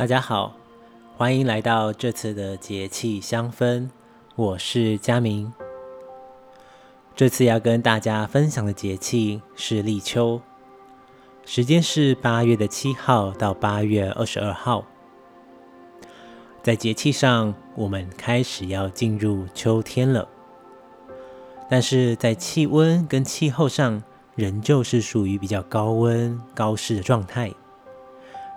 大家好，欢迎来到这次的节气香氛，我是佳明。这次要跟大家分享的节气是立秋，时间是八月的七号到八月二十二号。在节气上，我们开始要进入秋天了，但是在气温跟气候上，仍旧是属于比较高温高湿的状态。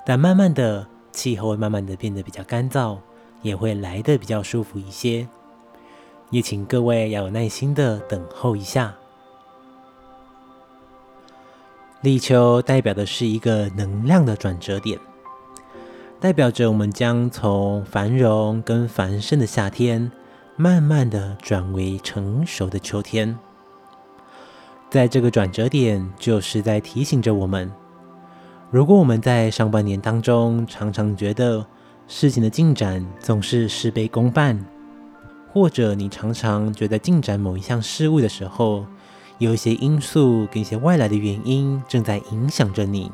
但慢慢的，气候会慢慢的变得比较干燥，也会来的比较舒服一些。也请各位要有耐心的等候一下。立秋代表的是一个能量的转折点。代表着我们将从繁荣跟繁盛的夏天，慢慢的转为成熟的秋天。在这个转折点，就是在提醒着我们：如果我们在上半年当中常常觉得事情的进展总是事倍功半，或者你常常觉得进展某一项事物的时候，有一些因素跟一些外来的原因正在影响着你。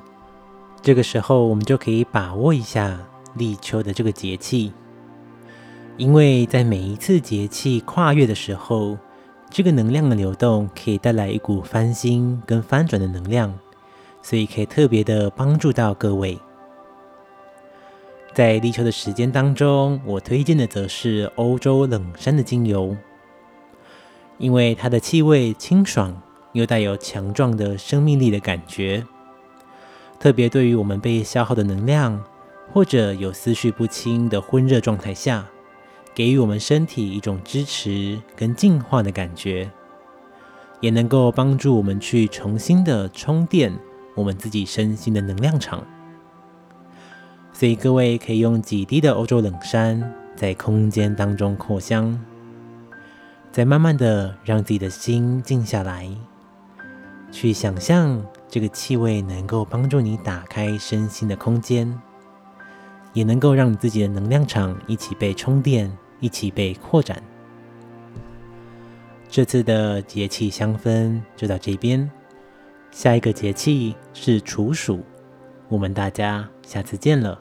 这个时候，我们就可以把握一下立秋的这个节气，因为在每一次节气跨越的时候，这个能量的流动可以带来一股翻新跟翻转的能量，所以可以特别的帮助到各位。在立秋的时间当中，我推荐的则是欧洲冷杉的精油，因为它的气味清爽，又带有强壮的生命力的感觉。特别对于我们被消耗的能量，或者有思绪不清的昏热状态下，给予我们身体一种支持跟净化的感觉，也能够帮助我们去重新的充电我们自己身心的能量场。所以各位可以用几滴的欧洲冷杉在空间当中扩香，再慢慢的让自己的心静下来，去想象。这个气味能够帮助你打开身心的空间，也能够让你自己的能量场一起被充电，一起被扩展。这次的节气香氛就到这边，下一个节气是处暑，我们大家下次见了。